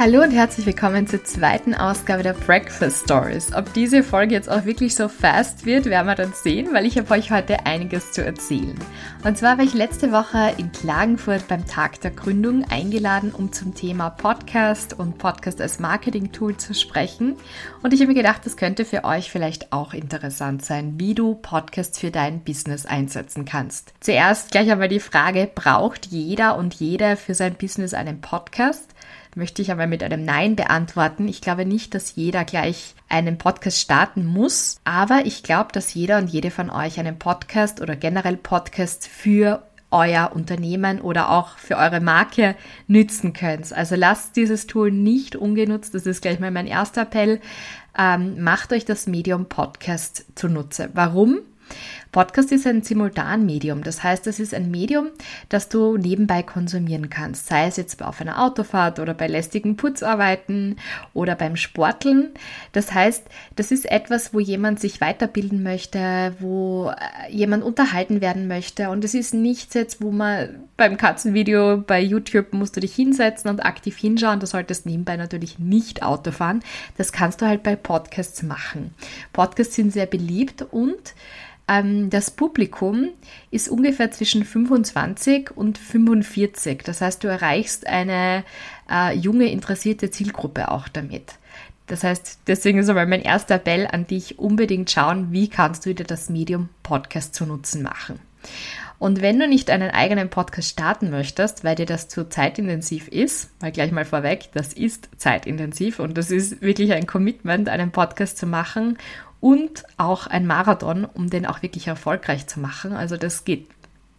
Hallo und herzlich willkommen zur zweiten Ausgabe der Breakfast Stories. Ob diese Folge jetzt auch wirklich so fast wird, werden wir dann sehen, weil ich habe euch heute einiges zu erzählen. Und zwar war ich letzte Woche in Klagenfurt beim Tag der Gründung eingeladen, um zum Thema Podcast und Podcast als Marketing-Tool zu sprechen. Und ich habe mir gedacht, das könnte für euch vielleicht auch interessant sein, wie du Podcasts für dein Business einsetzen kannst. Zuerst gleich einmal die Frage, braucht jeder und jede für sein Business einen Podcast? Möchte ich aber mit einem Nein beantworten. Ich glaube nicht, dass jeder gleich einen Podcast starten muss, aber ich glaube, dass jeder und jede von euch einen Podcast oder generell Podcasts für euer Unternehmen oder auch für eure Marke nützen könnt. Also lasst dieses Tool nicht ungenutzt. Das ist gleich mal mein erster Appell. Ähm, macht euch das Medium Podcast zunutze. Warum? Podcast ist ein Simultanmedium. Das heißt, es ist ein Medium, das du nebenbei konsumieren kannst. Sei es jetzt auf einer Autofahrt oder bei lästigen Putzarbeiten oder beim Sporteln. Das heißt, das ist etwas, wo jemand sich weiterbilden möchte, wo äh, jemand unterhalten werden möchte. Und es ist nichts jetzt, wo man beim Katzenvideo bei YouTube musst du dich hinsetzen und aktiv hinschauen. Du solltest nebenbei natürlich nicht Auto fahren. Das kannst du halt bei Podcasts machen. Podcasts sind sehr beliebt und das Publikum ist ungefähr zwischen 25 und 45. Das heißt, du erreichst eine äh, junge, interessierte Zielgruppe auch damit. Das heißt, deswegen ist aber mein erster Appell an dich, unbedingt schauen, wie kannst du dir das Medium Podcast zu Nutzen machen. Und wenn du nicht einen eigenen Podcast starten möchtest, weil dir das zu zeitintensiv ist, weil gleich mal vorweg, das ist zeitintensiv und das ist wirklich ein Commitment, einen Podcast zu machen und auch ein Marathon, um den auch wirklich erfolgreich zu machen. Also das geht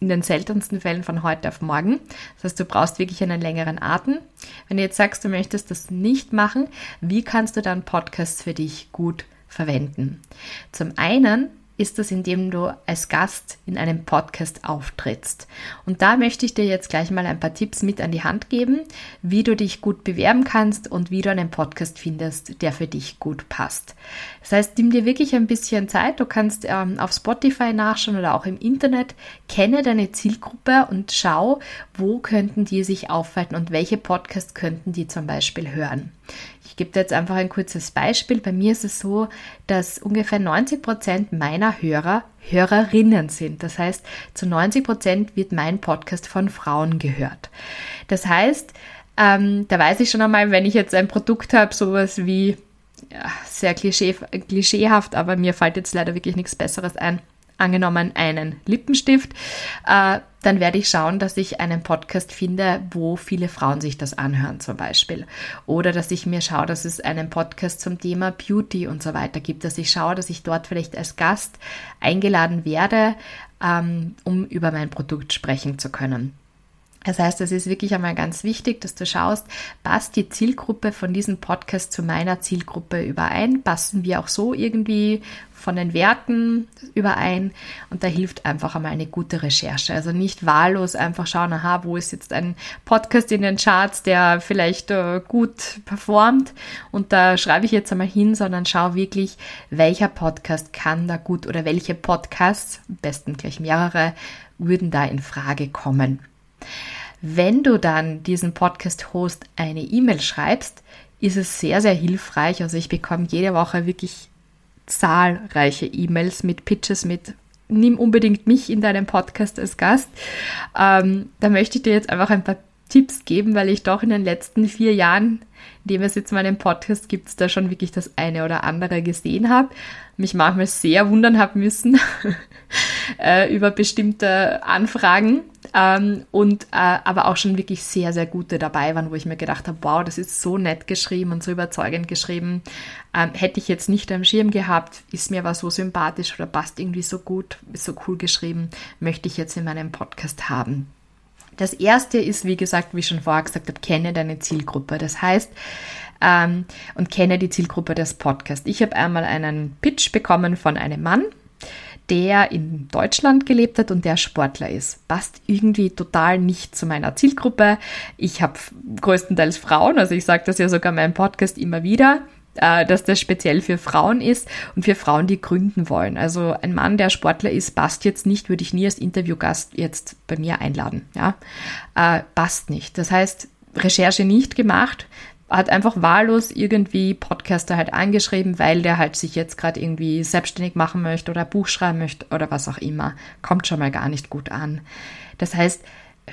in den seltensten Fällen von heute auf morgen. Das heißt, du brauchst wirklich einen längeren Atem. Wenn du jetzt sagst, du möchtest das nicht machen, wie kannst du dann Podcasts für dich gut verwenden? Zum einen ist das, indem du als Gast in einem Podcast auftrittst. Und da möchte ich dir jetzt gleich mal ein paar Tipps mit an die Hand geben, wie du dich gut bewerben kannst und wie du einen Podcast findest, der für dich gut passt. Das heißt, nimm dir wirklich ein bisschen Zeit. Du kannst ähm, auf Spotify nachschauen oder auch im Internet. Kenne deine Zielgruppe und schau, wo könnten die sich aufhalten und welche Podcasts könnten die zum Beispiel hören. Ich gebe dir jetzt einfach ein kurzes Beispiel. Bei mir ist es so, dass ungefähr 90 Prozent meiner Hörer Hörerinnen sind. Das heißt, zu 90 Prozent wird mein Podcast von Frauen gehört. Das heißt, ähm, da weiß ich schon einmal, wenn ich jetzt ein Produkt habe, sowas wie ja, sehr klischee, klischeehaft, aber mir fällt jetzt leider wirklich nichts Besseres ein angenommen einen Lippenstift, äh, dann werde ich schauen, dass ich einen Podcast finde, wo viele Frauen sich das anhören zum Beispiel. Oder dass ich mir schaue, dass es einen Podcast zum Thema Beauty und so weiter gibt, dass ich schaue, dass ich dort vielleicht als Gast eingeladen werde, ähm, um über mein Produkt sprechen zu können. Das heißt, es ist wirklich einmal ganz wichtig, dass du schaust, passt die Zielgruppe von diesem Podcast zu meiner Zielgruppe überein? Passen wir auch so irgendwie von den Werten überein? Und da hilft einfach einmal eine gute Recherche. Also nicht wahllos einfach schauen, aha, wo ist jetzt ein Podcast in den Charts, der vielleicht äh, gut performt und da schreibe ich jetzt einmal hin, sondern schau wirklich, welcher Podcast kann da gut oder welche Podcasts, am besten gleich mehrere, würden da in Frage kommen. Wenn du dann diesen Podcast-Host eine E-Mail schreibst, ist es sehr, sehr hilfreich. Also ich bekomme jede Woche wirklich zahlreiche E-Mails mit Pitches, mit nimm unbedingt mich in deinem Podcast als Gast. Ähm, da möchte ich dir jetzt einfach ein paar Tipps geben, weil ich doch in den letzten vier Jahren, in dem es jetzt meinen Podcast gibt, da schon wirklich das eine oder andere gesehen habe. Mich manchmal sehr wundern habe müssen äh, über bestimmte Anfragen ähm, und äh, aber auch schon wirklich sehr, sehr gute dabei waren, wo ich mir gedacht habe, wow, das ist so nett geschrieben und so überzeugend geschrieben. Ähm, hätte ich jetzt nicht am Schirm gehabt, ist mir aber so sympathisch oder passt irgendwie so gut, ist so cool geschrieben, möchte ich jetzt in meinem Podcast haben. Das erste ist, wie gesagt, wie ich schon vorher gesagt habe, kenne deine Zielgruppe. Das heißt, ähm, und kenne die Zielgruppe des Podcasts. Ich habe einmal einen Pitch bekommen von einem Mann, der in Deutschland gelebt hat und der Sportler ist. Passt irgendwie total nicht zu meiner Zielgruppe. Ich habe größtenteils Frauen, also ich sage das ja sogar in meinem Podcast immer wieder äh, dass das speziell für Frauen ist und für Frauen, die gründen wollen. Also ein Mann, der Sportler ist, passt jetzt nicht, würde ich nie als Interviewgast jetzt bei mir einladen. Ja, äh, passt nicht. Das heißt, Recherche nicht gemacht, hat einfach wahllos irgendwie Podcaster halt angeschrieben, weil der halt sich jetzt gerade irgendwie selbstständig machen möchte oder Buch schreiben möchte oder was auch immer. Kommt schon mal gar nicht gut an. Das heißt,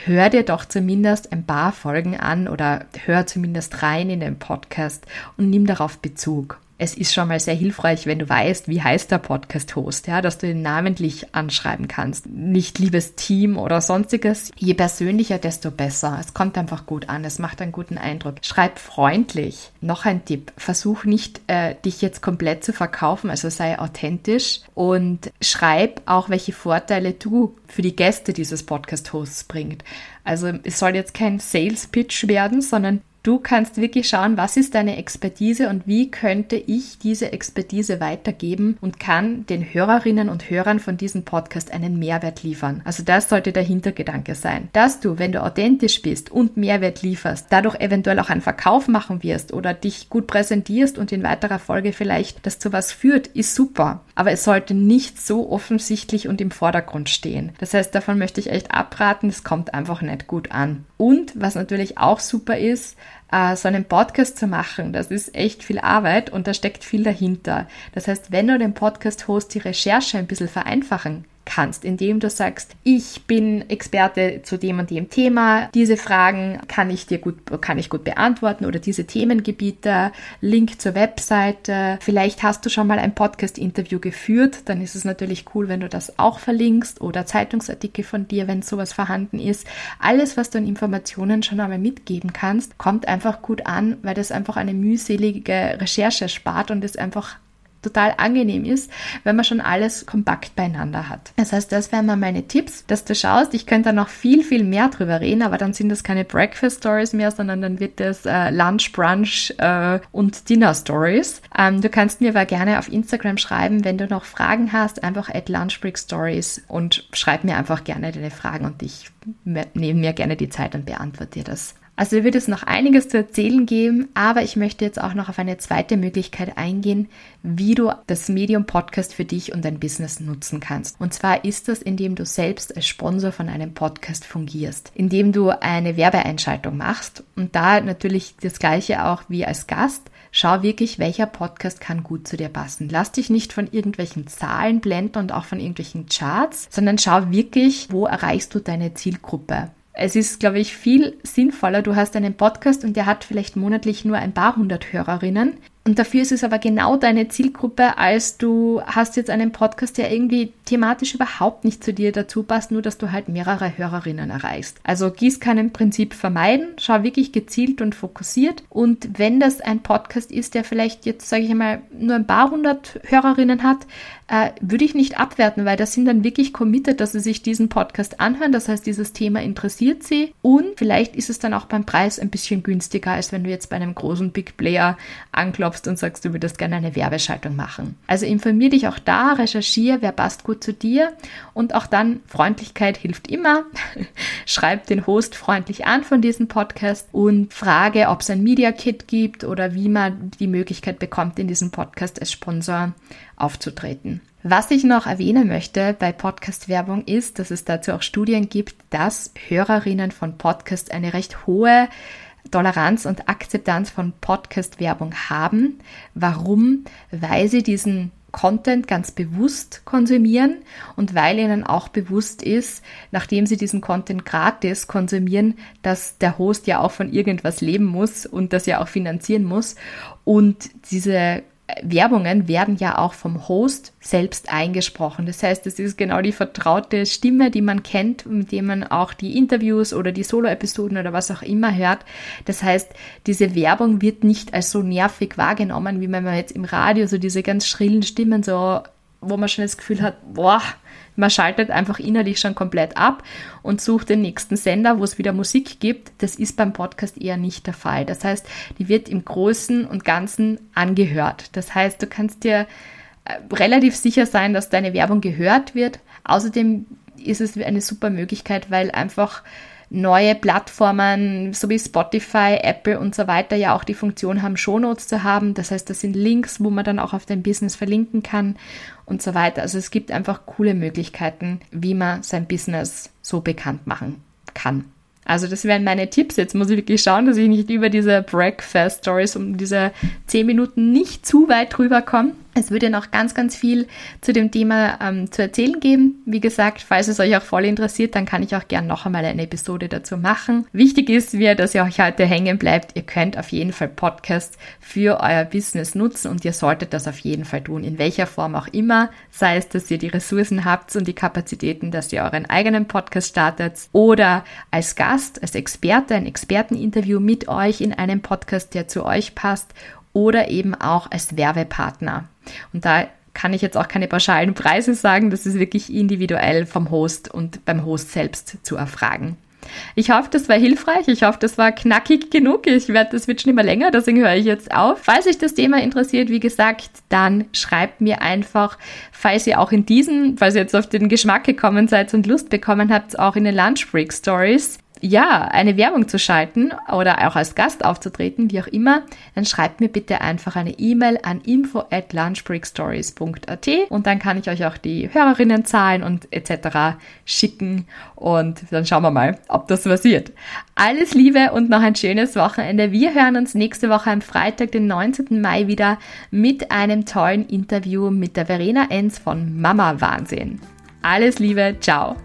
hör dir doch zumindest ein paar Folgen an oder hör zumindest rein in den Podcast und nimm darauf Bezug es ist schon mal sehr hilfreich, wenn du weißt, wie heißt der Podcast-Host, ja, dass du ihn namentlich anschreiben kannst. Nicht liebes Team oder sonstiges. Je persönlicher, desto besser. Es kommt einfach gut an. Es macht einen guten Eindruck. Schreib freundlich. Noch ein Tipp. Versuch nicht, äh, dich jetzt komplett zu verkaufen, also sei authentisch und schreib auch, welche Vorteile du für die Gäste dieses Podcast-Hosts bringt. Also es soll jetzt kein Sales-Pitch werden, sondern Du kannst wirklich schauen, was ist deine Expertise und wie könnte ich diese Expertise weitergeben und kann den Hörerinnen und Hörern von diesem Podcast einen Mehrwert liefern. Also das sollte der Hintergedanke sein. Dass du, wenn du authentisch bist und Mehrwert lieferst, dadurch eventuell auch einen Verkauf machen wirst oder dich gut präsentierst und in weiterer Folge vielleicht das zu was führt, ist super. Aber es sollte nicht so offensichtlich und im Vordergrund stehen. Das heißt, davon möchte ich echt abraten, es kommt einfach nicht gut an. Und was natürlich auch super ist, äh, so einen Podcast zu machen, das ist echt viel Arbeit und da steckt viel dahinter. Das heißt, wenn du den Podcast-Host die Recherche ein bisschen vereinfachen kannst, indem du sagst, ich bin Experte zu dem und dem Thema, diese Fragen kann ich dir gut, kann ich gut beantworten oder diese Themengebiete, Link zur Webseite. Vielleicht hast du schon mal ein Podcast-Interview geführt, dann ist es natürlich cool, wenn du das auch verlinkst oder Zeitungsartikel von dir, wenn sowas vorhanden ist. Alles, was du an Informationen schon einmal mitgeben kannst, kommt einfach gut an, weil das einfach eine mühselige Recherche spart und es einfach total angenehm ist, wenn man schon alles kompakt beieinander hat. Das heißt, das wären mal meine Tipps, dass du schaust. Ich könnte da noch viel, viel mehr drüber reden, aber dann sind das keine Breakfast Stories mehr, sondern dann wird das äh, Lunch, Brunch äh, und Dinner Stories. Ähm, du kannst mir aber gerne auf Instagram schreiben, wenn du noch Fragen hast, einfach at Lunchbreak Stories und schreib mir einfach gerne deine Fragen und ich nehme mir gerne die Zeit und beantworte dir das. Also wird es noch einiges zu erzählen geben, aber ich möchte jetzt auch noch auf eine zweite Möglichkeit eingehen, wie du das Medium Podcast für dich und dein Business nutzen kannst. Und zwar ist das, indem du selbst als Sponsor von einem Podcast fungierst, indem du eine Werbeeinschaltung machst und da natürlich das gleiche auch wie als Gast. Schau wirklich, welcher Podcast kann gut zu dir passen. Lass dich nicht von irgendwelchen Zahlen blenden und auch von irgendwelchen Charts, sondern schau wirklich, wo erreichst du deine Zielgruppe. Es ist, glaube ich, viel sinnvoller. Du hast einen Podcast und der hat vielleicht monatlich nur ein paar hundert Hörerinnen. Und dafür ist es aber genau deine Zielgruppe, als du hast jetzt einen Podcast, der irgendwie thematisch überhaupt nicht zu dir dazu passt, nur dass du halt mehrere Hörerinnen erreichst. Also Gießkannenprinzip vermeiden, schau wirklich gezielt und fokussiert. Und wenn das ein Podcast ist, der vielleicht jetzt, sage ich einmal, nur ein paar hundert Hörerinnen hat, äh, würde ich nicht abwerten, weil das sind dann wirklich committed, dass sie sich diesen Podcast anhören. Das heißt, dieses Thema interessiert sie und vielleicht ist es dann auch beim Preis ein bisschen günstiger, als wenn du jetzt bei einem großen Big Player anklopfst und sagst, du würdest gerne eine Werbeschaltung machen. Also informier dich auch da, recherchiere, wer passt gut zu dir und auch dann Freundlichkeit hilft immer. Schreib den Host freundlich an von diesem Podcast und frage, ob es ein Media Kit gibt oder wie man die Möglichkeit bekommt, in diesem Podcast als Sponsor aufzutreten. Was ich noch erwähnen möchte bei Podcast-Werbung ist, dass es dazu auch Studien gibt, dass Hörerinnen von Podcast eine recht hohe Toleranz und Akzeptanz von Podcast-Werbung haben. Warum? Weil sie diesen Content ganz bewusst konsumieren und weil ihnen auch bewusst ist, nachdem sie diesen Content gratis konsumieren, dass der Host ja auch von irgendwas leben muss und das ja auch finanzieren muss und diese Werbungen werden ja auch vom Host selbst eingesprochen. Das heißt, es ist genau die vertraute Stimme, die man kennt, mit der man auch die Interviews oder die Solo-Episoden oder was auch immer hört. Das heißt, diese Werbung wird nicht als so nervig wahrgenommen, wie wenn man jetzt im Radio so diese ganz schrillen Stimmen so, wo man schon das Gefühl hat, boah, man schaltet einfach innerlich schon komplett ab und sucht den nächsten Sender, wo es wieder Musik gibt. Das ist beim Podcast eher nicht der Fall. Das heißt, die wird im Großen und Ganzen angehört. Das heißt, du kannst dir äh, relativ sicher sein, dass deine Werbung gehört wird. Außerdem ist es eine super Möglichkeit, weil einfach neue Plattformen, so wie Spotify, Apple und so weiter, ja auch die Funktion haben, Shownotes zu haben. Das heißt, das sind Links, wo man dann auch auf dein Business verlinken kann und so weiter. Also es gibt einfach coole Möglichkeiten, wie man sein Business so bekannt machen kann. Also das wären meine Tipps. Jetzt muss ich wirklich schauen, dass ich nicht über diese Breakfast Stories um diese 10 Minuten nicht zu weit drüber komme. Es würde noch ganz, ganz viel zu dem Thema ähm, zu erzählen geben. Wie gesagt, falls es euch auch voll interessiert, dann kann ich auch gern noch einmal eine Episode dazu machen. Wichtig ist mir, dass ihr euch heute hängen bleibt. Ihr könnt auf jeden Fall Podcast für euer Business nutzen und ihr solltet das auf jeden Fall tun, in welcher Form auch immer. Sei es, dass ihr die Ressourcen habt und die Kapazitäten, dass ihr euren eigenen Podcast startet oder als Gast, als Experte, ein Experteninterview mit euch in einem Podcast, der zu euch passt oder eben auch als Werbepartner. Und da kann ich jetzt auch keine pauschalen Preise sagen, das ist wirklich individuell vom Host und beim Host selbst zu erfragen. Ich hoffe, das war hilfreich. Ich hoffe, das war knackig genug. Ich werde, das wird schon immer länger, deswegen höre ich jetzt auf. Falls euch das Thema interessiert, wie gesagt, dann schreibt mir einfach, falls ihr auch in diesen, falls ihr jetzt auf den Geschmack gekommen seid und Lust bekommen habt, auch in den Lunch Break Stories ja, eine Werbung zu schalten oder auch als Gast aufzutreten, wie auch immer, dann schreibt mir bitte einfach eine E-Mail an info at lunchbreakstories.at und dann kann ich euch auch die Hörerinnenzahlen und etc. schicken und dann schauen wir mal, ob das passiert. Alles Liebe und noch ein schönes Wochenende. Wir hören uns nächste Woche am Freitag, den 19. Mai wieder mit einem tollen Interview mit der Verena Enz von Mama Wahnsinn. Alles Liebe, ciao.